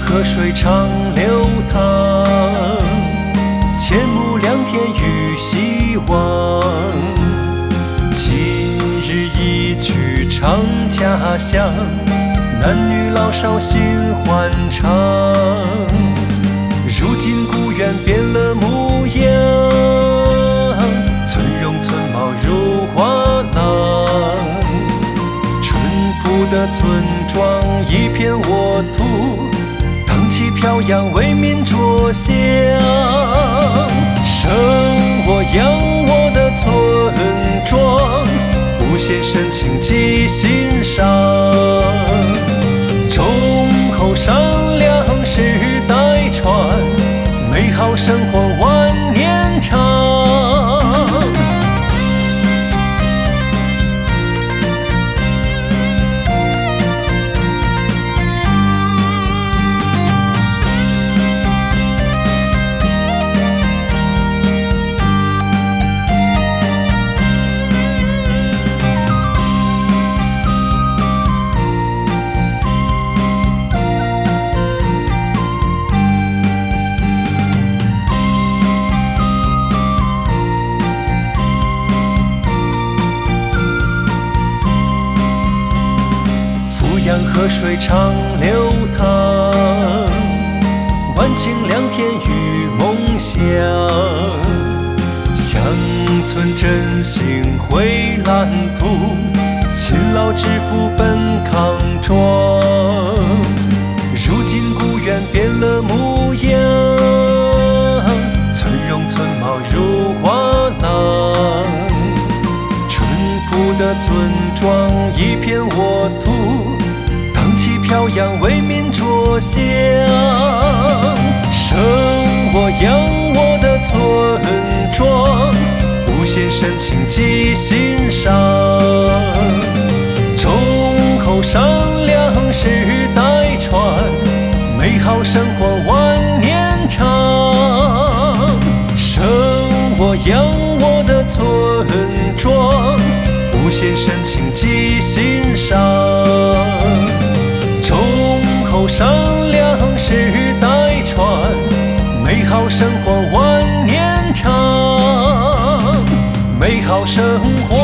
河水长流淌，千亩良田与希望。今日一曲唱家乡，男女老少心欢畅。如今故园变了模样，村容村貌如画廊。淳朴的村庄，一片沃土，旗飘扬，为民着想。生我养我的村庄，无限深情记心上。忠厚善良世代传，美好生活阳河水长流淌，万顷良田与梦想。乡村振兴绘蓝图，勤劳致富奔康庄。如今故园变了模样，村容村貌如画廊。淳朴的村庄，一片沃土，飘扬，为民着想。生我养我的村庄，无限深情记心上。忠厚善良世代传，美好生活万年长。生我养我的村庄，无限深情记心上。忠厚善良世代传，美好生活万年长。美好生活